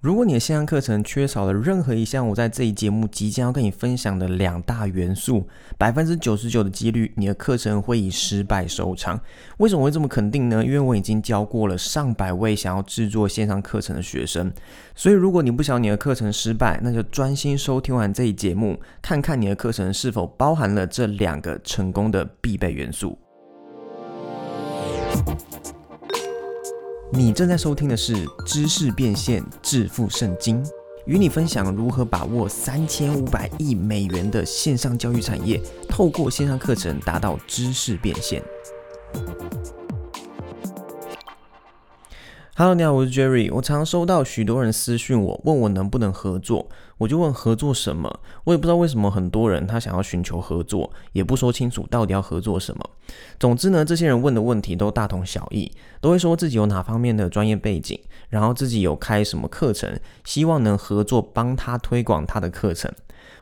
如果你的线上课程缺少了任何一项我在这一节目即将要跟你分享的两大元素，百分之九十九的几率，你的课程会以失败收场。为什么会这么肯定呢？因为我已经教过了上百位想要制作线上课程的学生，所以如果你不想你的课程失败，那就专心收听完这一节目，看看你的课程是否包含了这两个成功的必备元素。你正在收听的是《知识变现致富圣经》，与你分享如何把握三千五百亿美元的线上教育产业，透过线上课程达到知识变现。Hello，你好，我是 Jerry。我常收到许多人私讯我，问我能不能合作，我就问合作什么。我也不知道为什么很多人他想要寻求合作，也不说清楚到底要合作什么。总之呢，这些人问的问题都大同小异，都会说自己有哪方面的专业背景，然后自己有开什么课程，希望能合作帮他推广他的课程。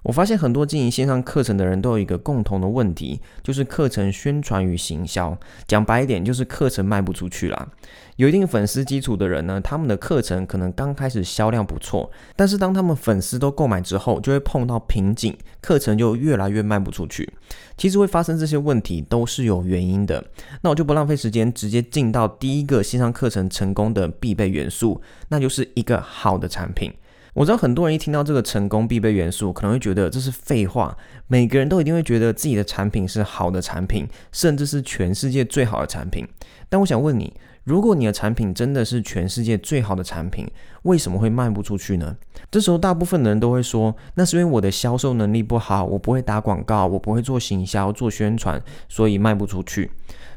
我发现很多经营线上课程的人都有一个共同的问题，就是课程宣传与行销。讲白一点，就是课程卖不出去啦。有一定粉丝基础的人呢，他们的课程可能刚开始销量不错，但是当他们粉丝都购买之后，就会碰到瓶颈，课程就越来越卖不出去。其实会发生这些问题都是有原因的。那我就不浪费时间，直接进到第一个线上课程成功的必备元素，那就是一个好的产品。我知道很多人一听到这个成功必备元素，可能会觉得这是废话。每个人都一定会觉得自己的产品是好的产品，甚至是全世界最好的产品。但我想问你，如果你的产品真的是全世界最好的产品，为什么会卖不出去呢？这时候大部分的人都会说，那是因为我的销售能力不好，我不会打广告，我不会做行销、做宣传，所以卖不出去。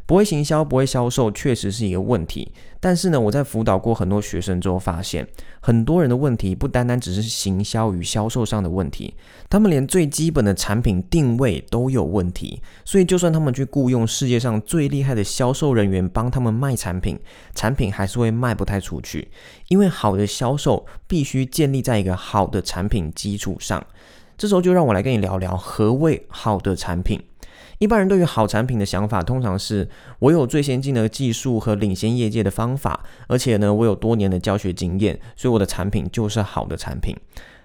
不会行销，不会销售，确实是一个问题。但是呢，我在辅导过很多学生之后，发现很多人的问题不单单只是行销与销售上的问题，他们连最基本的产品定位都有问题。所以，就算他们去雇佣世界上最厉害的销售人员帮他们卖产品，产品还是会卖不太出去。因为好的销售必须建立在一个好的产品基础上。这时候就让我来跟你聊聊何谓好的产品。一般人对于好产品的想法，通常是我有最先进的技术和领先业界的方法，而且呢，我有多年的教学经验，所以我的产品就是好的产品。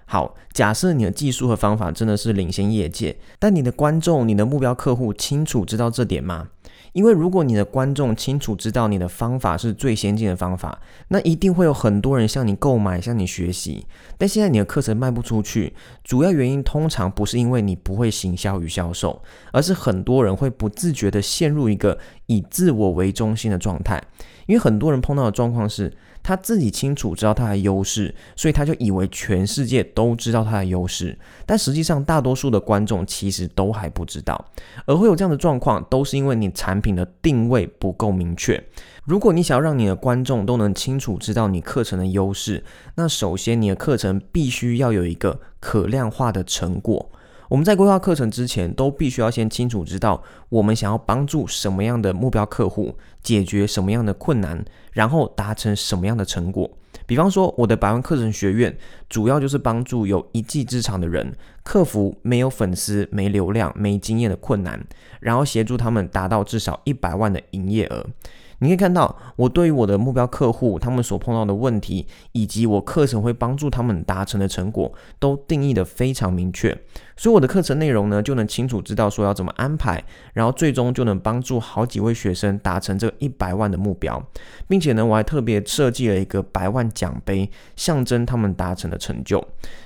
好，假设你的技术和方法真的是领先业界，但你的观众、你的目标客户清楚知道这点吗？因为如果你的观众清楚知道你的方法是最先进的方法，那一定会有很多人向你购买、向你学习。但现在你的课程卖不出去，主要原因通常不是因为你不会行销与销售，而是很多人会不自觉地陷入一个以自我为中心的状态。因为很多人碰到的状况是。他自己清楚知道他的优势，所以他就以为全世界都知道他的优势，但实际上大多数的观众其实都还不知道。而会有这样的状况，都是因为你产品的定位不够明确。如果你想要让你的观众都能清楚知道你课程的优势，那首先你的课程必须要有一个可量化的成果。我们在规划课程之前，都必须要先清楚知道我们想要帮助什么样的目标客户，解决什么样的困难，然后达成什么样的成果。比方说，我的百万课程学院主要就是帮助有一技之长的人克服没有粉丝、没流量、没经验的困难，然后协助他们达到至少一百万的营业额。你可以看到，我对于我的目标客户，他们所碰到的问题，以及我课程会帮助他们达成的成果，都定义的非常明确。所以我的课程内容呢，就能清楚知道说要怎么安排，然后最终就能帮助好几位学生达成这一百万的目标，并且呢，我还特别设计了一个百万奖杯，象征他们达成的成就。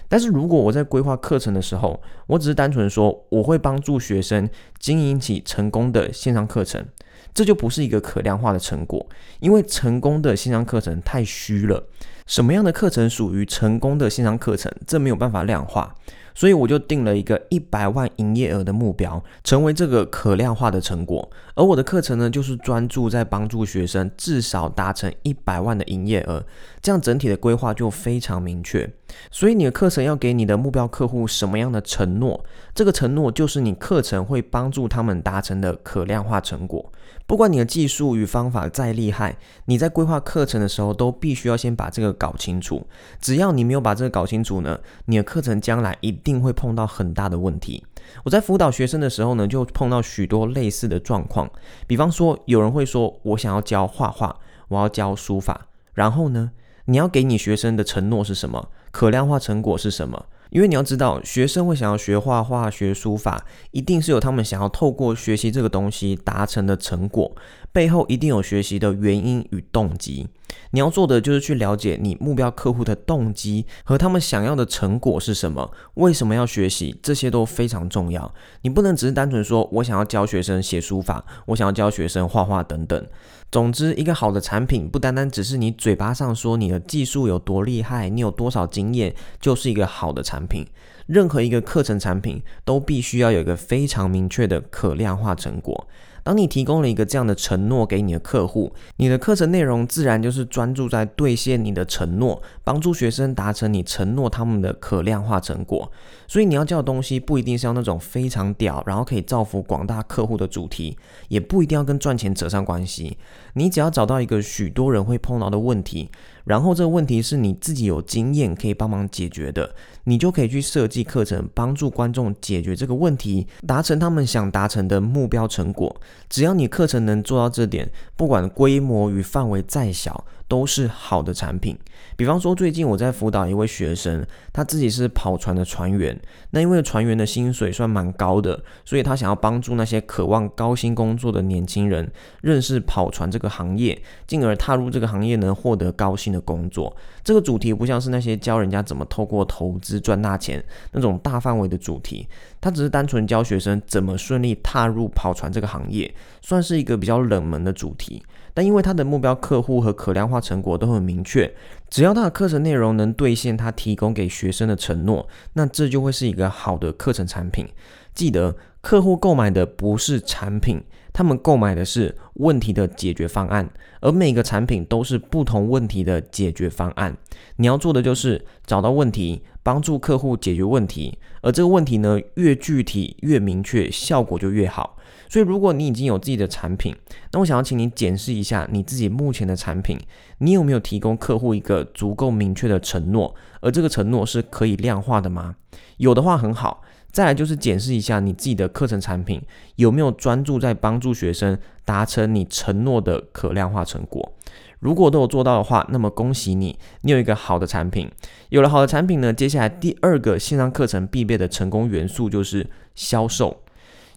但是如果我在规划课程的时候，我只是单纯说我会帮助学生经营起成功的线上课程。这就不是一个可量化的成果，因为成功的线上课程太虚了。什么样的课程属于成功的线上课程？这没有办法量化，所以我就定了一个一百万营业额的目标，成为这个可量化的成果。而我的课程呢，就是专注在帮助学生至少达成一百万的营业额，这样整体的规划就非常明确。所以你的课程要给你的目标客户什么样的承诺？这个承诺就是你课程会帮助他们达成的可量化成果。不管你的技术与方法再厉害，你在规划课程的时候都必须要先把这个搞清楚。只要你没有把这个搞清楚呢，你的课程将来一一定会碰到很大的问题。我在辅导学生的时候呢，就碰到许多类似的状况。比方说，有人会说：“我想要教画画，我要教书法。”然后呢？你要给你学生的承诺是什么？可量化成果是什么？因为你要知道，学生会想要学画画、学书法，一定是有他们想要透过学习这个东西达成的成果，背后一定有学习的原因与动机。你要做的就是去了解你目标客户的动机和他们想要的成果是什么，为什么要学习，这些都非常重要。你不能只是单纯说我想要教学生写书法，我想要教学生画画等等。总之，一个好的产品不单单只是你嘴巴上说你的技术有多厉害，你有多少经验，就是一个好的产品。任何一个课程产品都必须要有一个非常明确的可量化成果。当你提供了一个这样的承诺给你的客户，你的课程内容自然就是专注在兑现你的承诺，帮助学生达成你承诺他们的可量化成果。所以你要教的东西不一定是要那种非常屌，然后可以造福广大客户的主题，也不一定要跟赚钱扯上关系。你只要找到一个许多人会碰到的问题。然后这个问题是你自己有经验可以帮忙解决的，你就可以去设计课程，帮助观众解决这个问题，达成他们想达成的目标成果。只要你课程能做到这点，不管规模与范围再小。都是好的产品。比方说，最近我在辅导一位学生，他自己是跑船的船员。那因为船员的薪水算蛮高的，所以他想要帮助那些渴望高薪工作的年轻人认识跑船这个行业，进而踏入这个行业能，获得高薪的工作。这个主题不像是那些教人家怎么透过投资赚大钱那种大范围的主题，他只是单纯教学生怎么顺利踏入跑船这个行业，算是一个比较冷门的主题。但因为他的目标客户和可量化成果都很明确，只要他的课程内容能兑现他提供给学生的承诺，那这就会是一个好的课程产品。记得，客户购买的不是产品，他们购买的是问题的解决方案，而每个产品都是不同问题的解决方案。你要做的就是找到问题，帮助客户解决问题，而这个问题呢，越具体越明确，效果就越好。所以，如果你已经有自己的产品，那我想要请你检视一下你自己目前的产品，你有没有提供客户一个足够明确的承诺，而这个承诺是可以量化的吗？有的话很好。再来就是检视一下你自己的课程产品有没有专注在帮助学生达成你承诺的可量化成果。如果都有做到的话，那么恭喜你，你有一个好的产品。有了好的产品呢，接下来第二个线上课程必备的成功元素就是销售。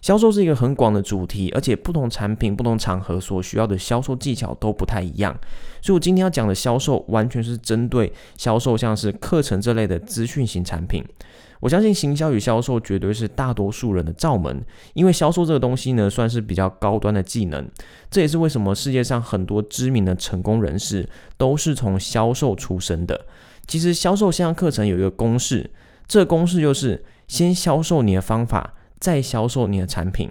销售是一个很广的主题，而且不同产品、不同场合所需要的销售技巧都不太一样。所以我今天要讲的销售，完全是针对销售，像是课程这类的资讯型产品。我相信行销与销售绝对是大多数人的罩门，因为销售这个东西呢，算是比较高端的技能。这也是为什么世界上很多知名的成功人士都是从销售出身的。其实销售线上课程有一个公式，这公式就是先销售你的方法。再销售你的产品，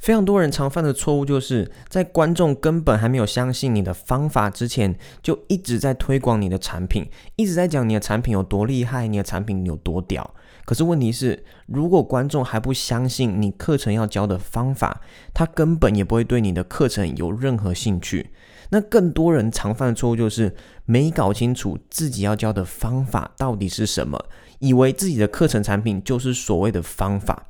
非常多人常犯的错误，就是在观众根本还没有相信你的方法之前，就一直在推广你的产品，一直在讲你的产品有多厉害，你的产品有多屌。可是问题是，如果观众还不相信你课程要教的方法，他根本也不会对你的课程有任何兴趣。那更多人常犯的错误就是没搞清楚自己要教的方法到底是什么，以为自己的课程产品就是所谓的方法。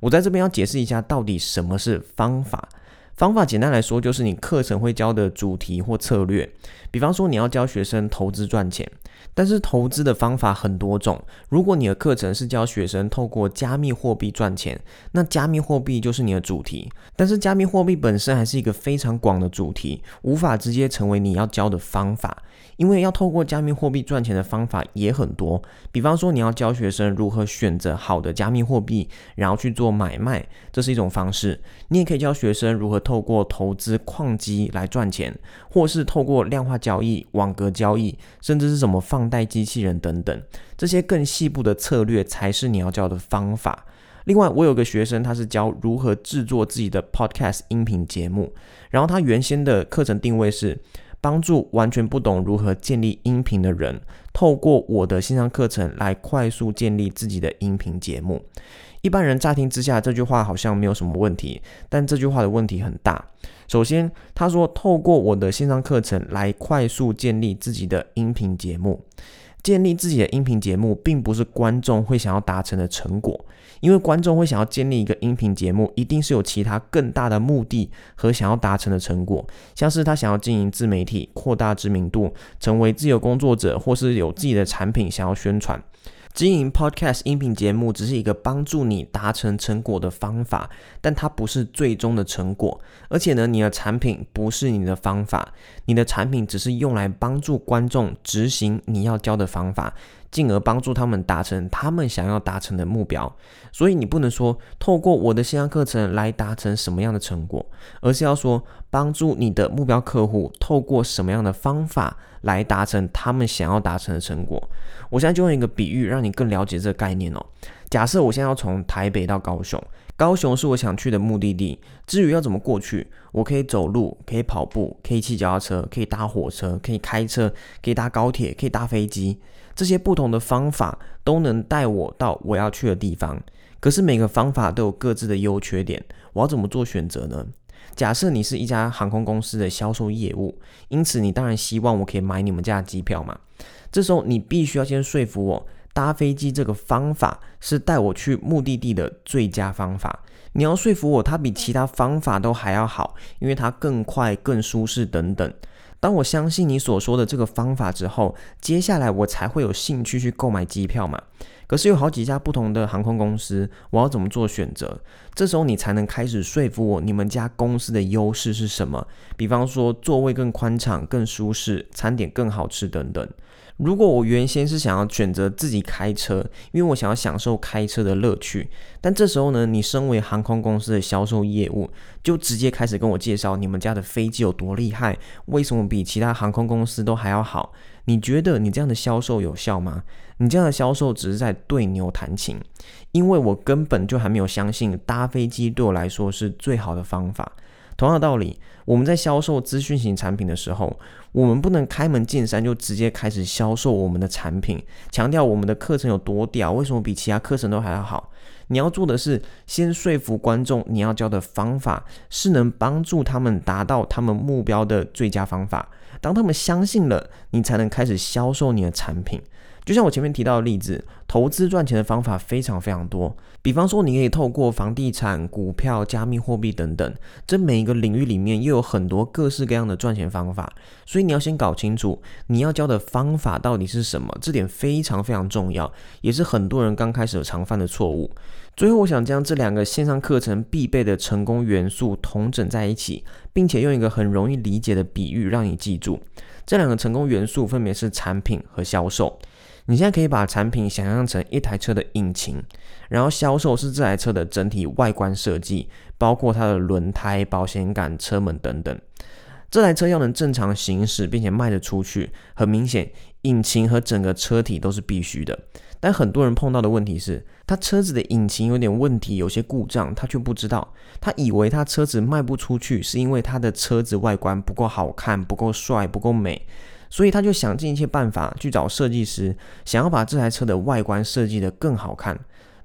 我在这边要解释一下，到底什么是方法。方法简单来说，就是你课程会教的主题或策略。比方说，你要教学生投资赚钱。但是投资的方法很多种。如果你的课程是教学生透过加密货币赚钱，那加密货币就是你的主题。但是加密货币本身还是一个非常广的主题，无法直接成为你要教的方法。因为要透过加密货币赚钱的方法也很多。比方说，你要教学生如何选择好的加密货币，然后去做买卖，这是一种方式。你也可以教学生如何透过投资矿机来赚钱，或是透过量化交易、网格交易，甚至是什么放。贷机器人等等，这些更细部的策略才是你要教的方法。另外，我有个学生，他是教如何制作自己的 podcast 音频节目。然后他原先的课程定位是帮助完全不懂如何建立音频的人，透过我的线上课程来快速建立自己的音频节目。一般人乍听之下，这句话好像没有什么问题，但这句话的问题很大。首先，他说透过我的线上课程来快速建立自己的音频节目，建立自己的音频节目，并不是观众会想要达成的成果，因为观众会想要建立一个音频节目，一定是有其他更大的目的和想要达成的成果，像是他想要经营自媒体、扩大知名度、成为自由工作者，或是有自己的产品想要宣传。经营 Podcast 音频节目只是一个帮助你达成成果的方法，但它不是最终的成果。而且呢，你的产品不是你的方法，你的产品只是用来帮助观众执行你要教的方法。进而帮助他们达成他们想要达成的目标，所以你不能说透过我的线上课程来达成什么样的成果，而是要说帮助你的目标客户透过什么样的方法来达成他们想要达成的成果。我现在就用一个比喻，让你更了解这个概念哦。假设我现在要从台北到高雄，高雄是我想去的目的地。至于要怎么过去，我可以走路，可以跑步，可以骑脚踏车，可以搭火车，可以开车，可以搭高铁，可以搭飞机。这些不同的方法都能带我到我要去的地方，可是每个方法都有各自的优缺点，我要怎么做选择呢？假设你是一家航空公司的销售业务，因此你当然希望我可以买你们家的机票嘛。这时候你必须要先说服我，搭飞机这个方法是带我去目的地的最佳方法。你要说服我，它比其他方法都还要好，因为它更快、更舒适等等。当我相信你所说的这个方法之后，接下来我才会有兴趣去购买机票嘛。可是有好几家不同的航空公司，我要怎么做选择？这时候你才能开始说服我，你们家公司的优势是什么？比方说座位更宽敞、更舒适，餐点更好吃等等。如果我原先是想要选择自己开车，因为我想要享受开车的乐趣，但这时候呢，你身为航空公司的销售业务，就直接开始跟我介绍你们家的飞机有多厉害，为什么比其他航空公司都还要好？你觉得你这样的销售有效吗？你这样的销售只是在对牛弹琴，因为我根本就还没有相信搭飞机对我来说是最好的方法。同样道理，我们在销售资讯型产品的时候，我们不能开门见山就直接开始销售我们的产品，强调我们的课程有多屌，为什么比其他课程都还要好。你要做的是先说服观众，你要教的方法是能帮助他们达到他们目标的最佳方法。当他们相信了，你才能开始销售你的产品。就像我前面提到的例子，投资赚钱的方法非常非常多。比方说，你可以透过房地产、股票、加密货币等等，这每一个领域里面又有很多各式各样的赚钱方法。所以你要先搞清楚你要教的方法到底是什么，这点非常非常重要，也是很多人刚开始常犯的错误。最后，我想将这两个线上课程必备的成功元素统整在一起，并且用一个很容易理解的比喻让你记住。这两个成功元素分别是产品和销售。你现在可以把产品想象成一台车的引擎，然后销售是这台车的整体外观设计，包括它的轮胎、保险杆、车门等等。这台车要能正常行驶并且卖得出去，很明显，引擎和整个车体都是必须的。但很多人碰到的问题是，他车子的引擎有点问题，有些故障，他却不知道。他以为他车子卖不出去，是因为他的车子外观不够好看、不够帅、不够美。所以他就想尽一切办法去找设计师，想要把这台车的外观设计的更好看。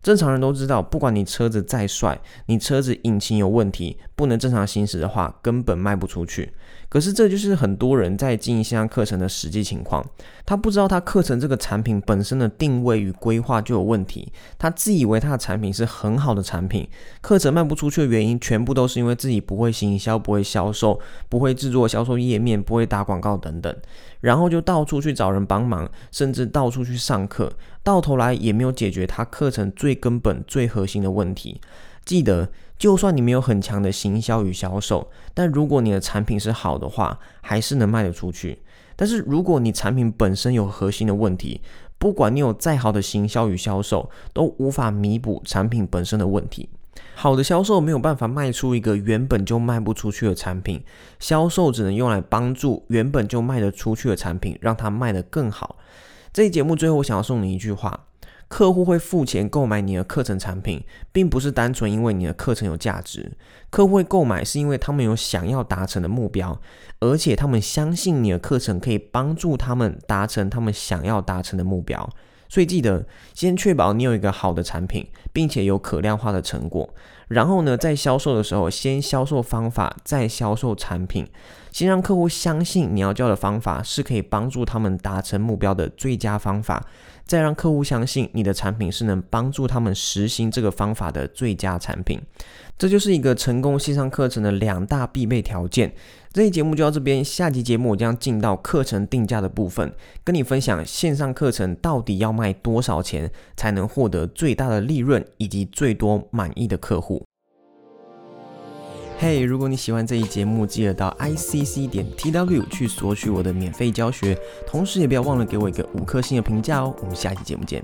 正常人都知道，不管你车子再帅，你车子引擎有问题，不能正常行驶的话，根本卖不出去。可是这就是很多人在经营线上课程的实际情况。他不知道他课程这个产品本身的定位与规划就有问题。他自以为他的产品是很好的产品，课程卖不出去的原因全部都是因为自己不会行销、不会销售、不会制作销售页面、不会打广告等等，然后就到处去找人帮忙，甚至到处去上课，到头来也没有解决他课程最根本、最核心的问题。记得。就算你没有很强的行销与销售，但如果你的产品是好的话，还是能卖得出去。但是如果你产品本身有核心的问题，不管你有再好的行销与销售，都无法弥补产品本身的问题。好的销售没有办法卖出一个原本就卖不出去的产品，销售只能用来帮助原本就卖得出去的产品，让它卖得更好。这节目最后，我想要送你一句话。客户会付钱购买你的课程产品，并不是单纯因为你的课程有价值。客户会购买是因为他们有想要达成的目标，而且他们相信你的课程可以帮助他们达成他们想要达成的目标。所以记得先确保你有一个好的产品，并且有可量化的成果，然后呢，在销售的时候，先销售方法，再销售产品，先让客户相信你要教的方法是可以帮助他们达成目标的最佳方法，再让客户相信你的产品是能帮助他们实行这个方法的最佳产品。这就是一个成功线上课程的两大必备条件。这期节目就到这边，下期节目我将进到课程定价的部分，跟你分享线上课程到底要卖多少钱才能获得最大的利润以及最多满意的客户。嘿，如果你喜欢这一节目，记得到 i c c 点 t w 去索取我的免费教学，同时也不要忘了给我一个五颗星的评价哦。我们下期节目见。